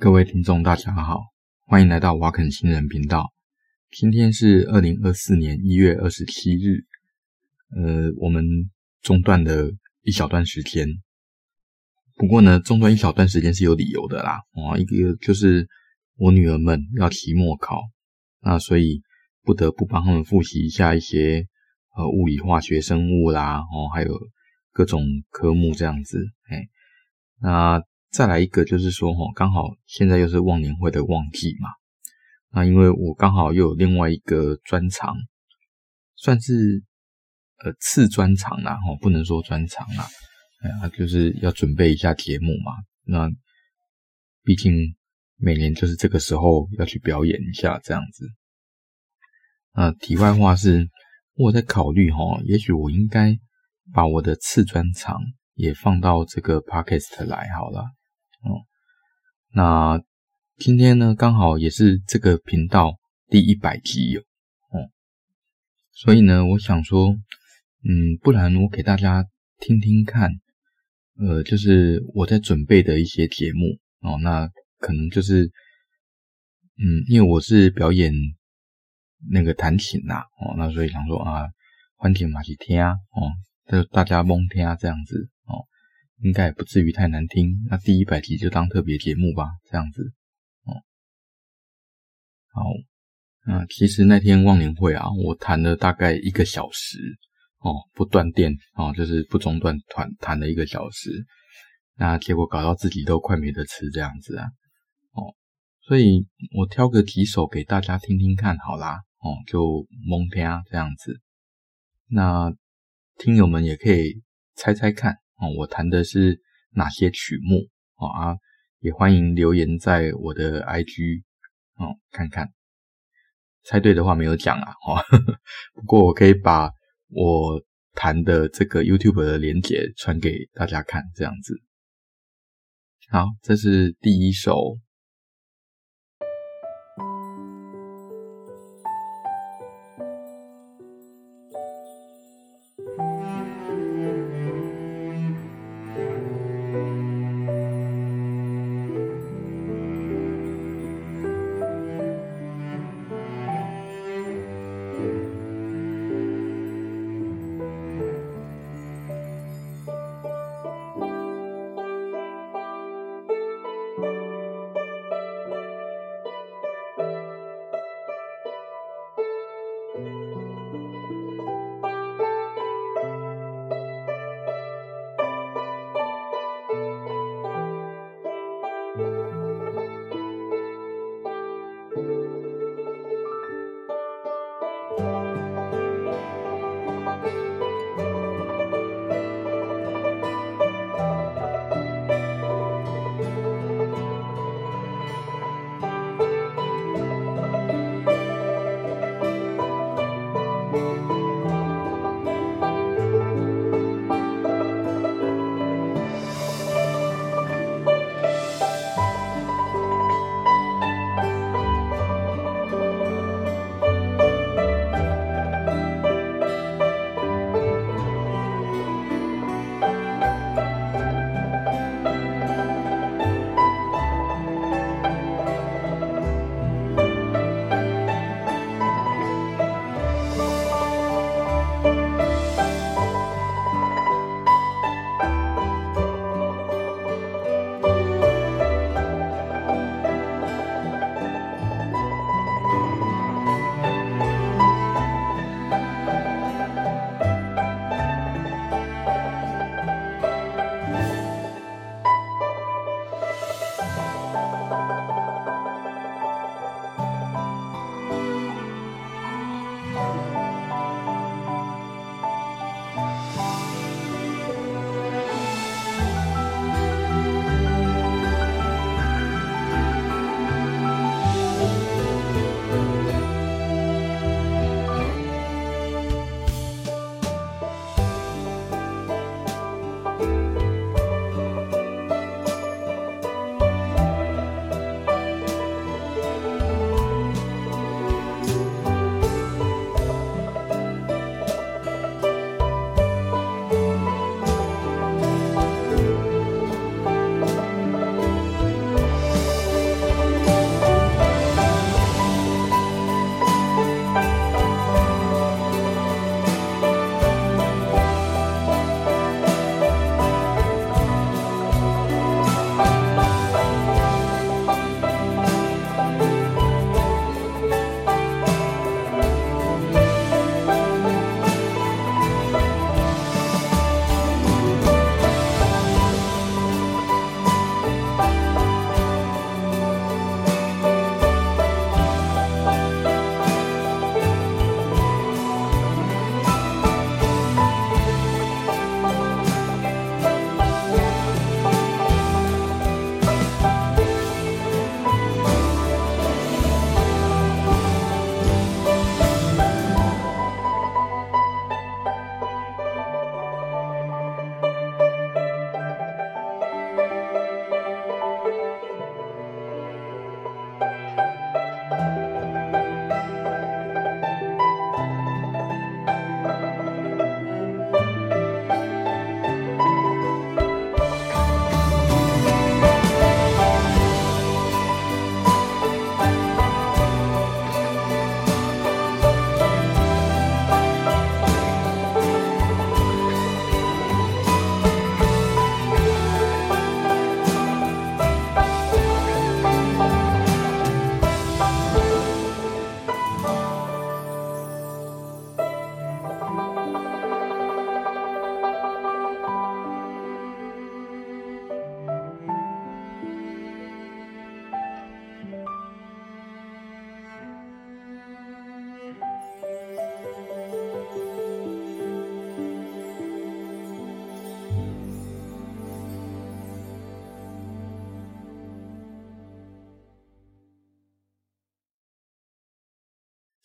各位听众，大家好，欢迎来到瓦肯新人频道。今天是二零二四年一月二十七日，呃，我们中断了一小段时间。不过呢，中断一小段时间是有理由的啦。哦，一个就是我女儿们要期末考，那所以不得不帮他们复习一下一些呃物理、化学、生物啦，哦，还有各种科目这样子。哎，那。再来一个就是说，哈，刚好现在又是忘年会的旺季嘛，那因为我刚好又有另外一个专长，算是呃次专长啦，哈，不能说专长啦，哎呀，就是要准备一下节目嘛，那毕竟每年就是这个时候要去表演一下这样子。那题外话是，我在考虑哈，也许我应该把我的次专长也放到这个 podcast 来好了。那今天呢，刚好也是这个频道第一百集哦，哦，所以呢，我想说，嗯，不然我给大家听听看，呃，就是我在准备的一些节目哦，那可能就是，嗯，因为我是表演那个弹琴呐，哦，那所以想说啊，欢迎马去听啊，哦，就大家蒙听啊，这样子。应该也不至于太难听，那第一百集就当特别节目吧，这样子，哦，好，那其实那天忘年会啊，我弹了大概一个小时，哦，不断电，哦，就是不中断弹弹了一个小时，那结果搞到自己都快没得吃这样子啊，哦，所以我挑个几首给大家听听看好啦，哦，就蒙听这样子，那听友们也可以猜猜看。哦，我弹的是哪些曲目？哦啊，也欢迎留言在我的 IG 哦，看看，猜对的话没有奖啊，哦，不过我可以把我弹的这个 YouTube 的连接传给大家看，这样子。好，这是第一首。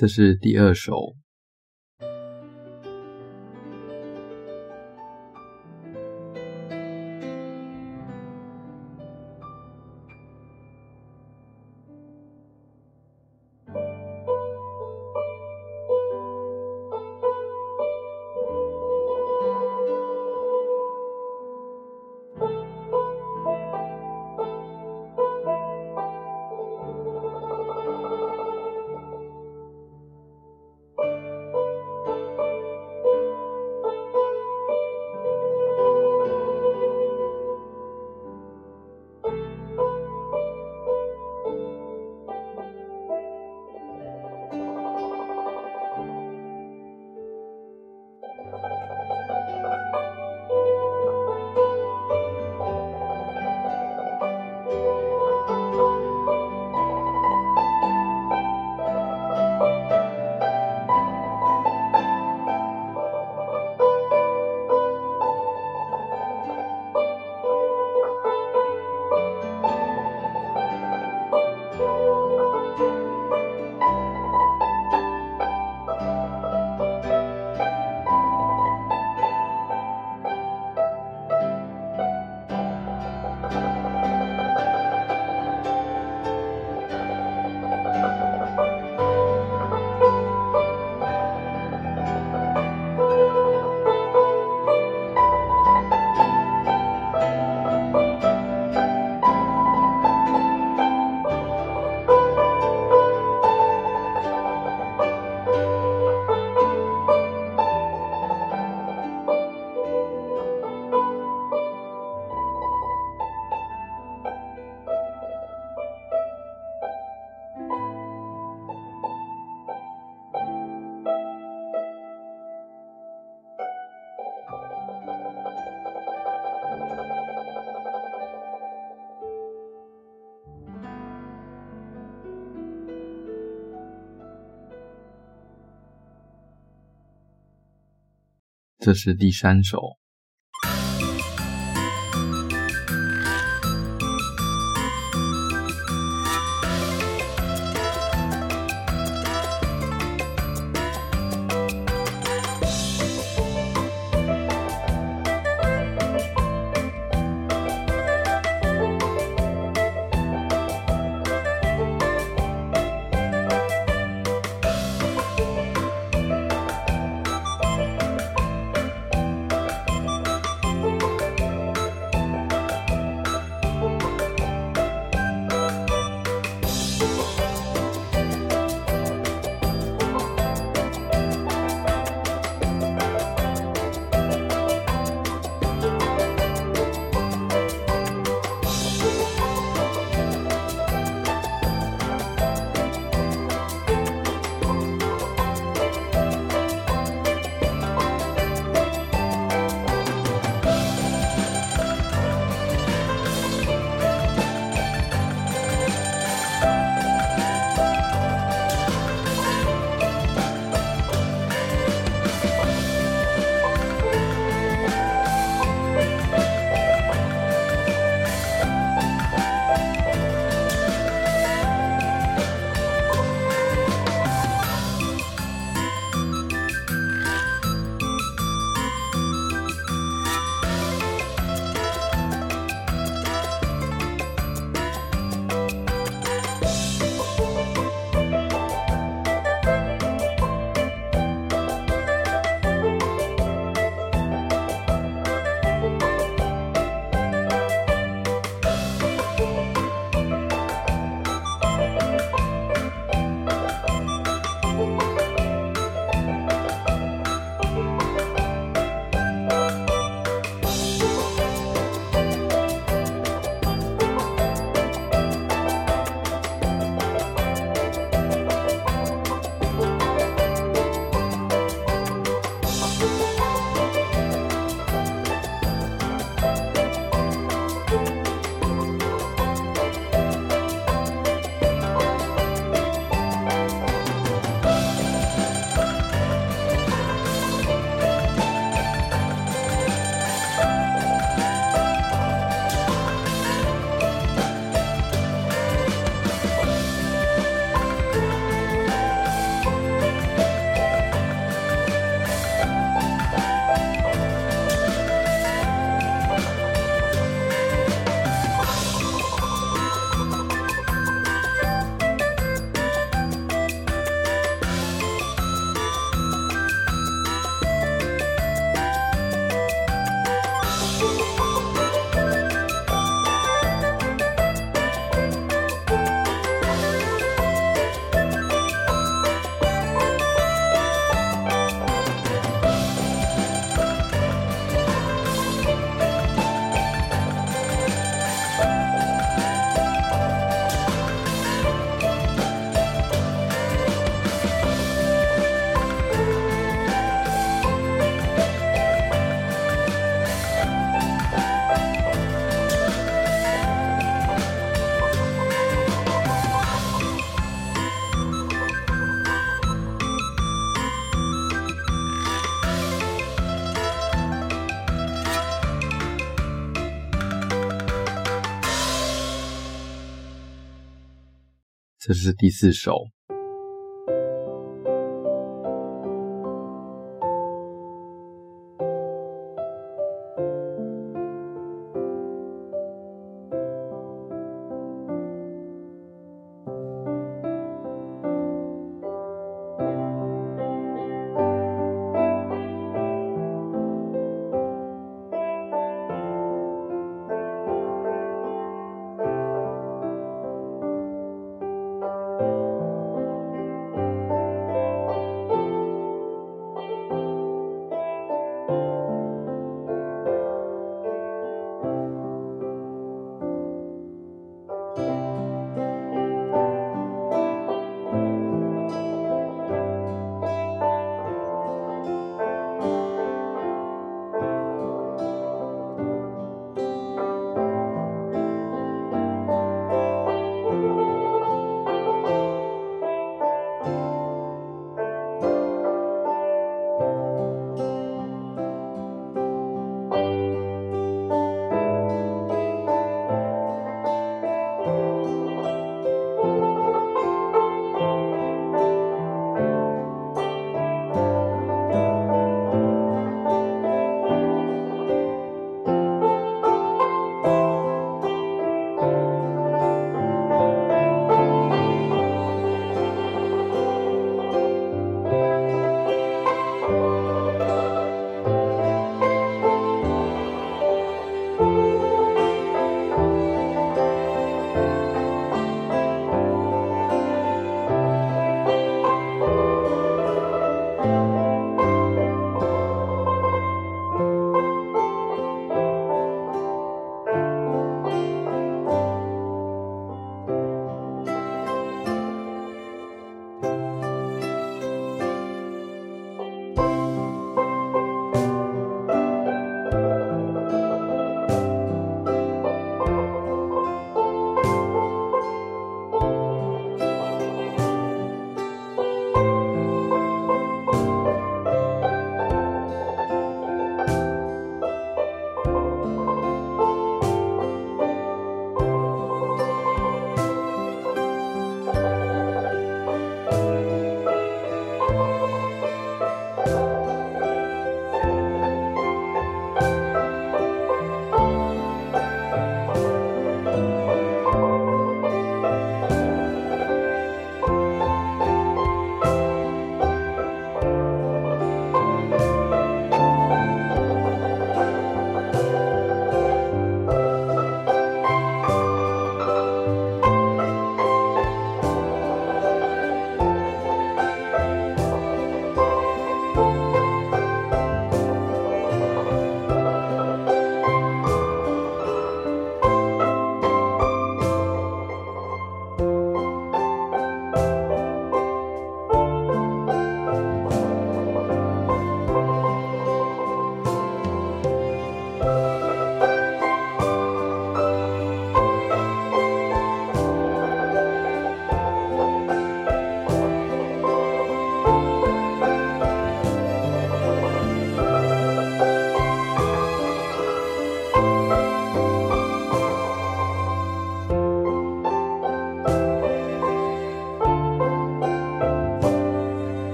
这是第二首。这是第三首。这是第四首。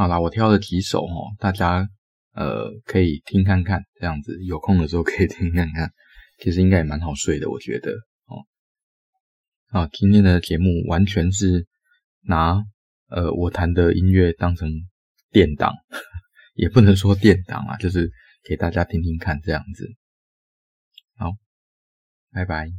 好啦，我挑了几首哦，大家呃可以听看看，这样子有空的时候可以听看看，其实应该也蛮好睡的，我觉得哦。啊，今天的节目完全是拿呃我弹的音乐当成垫档，也不能说垫档啊，就是给大家听听看这样子。好，拜拜。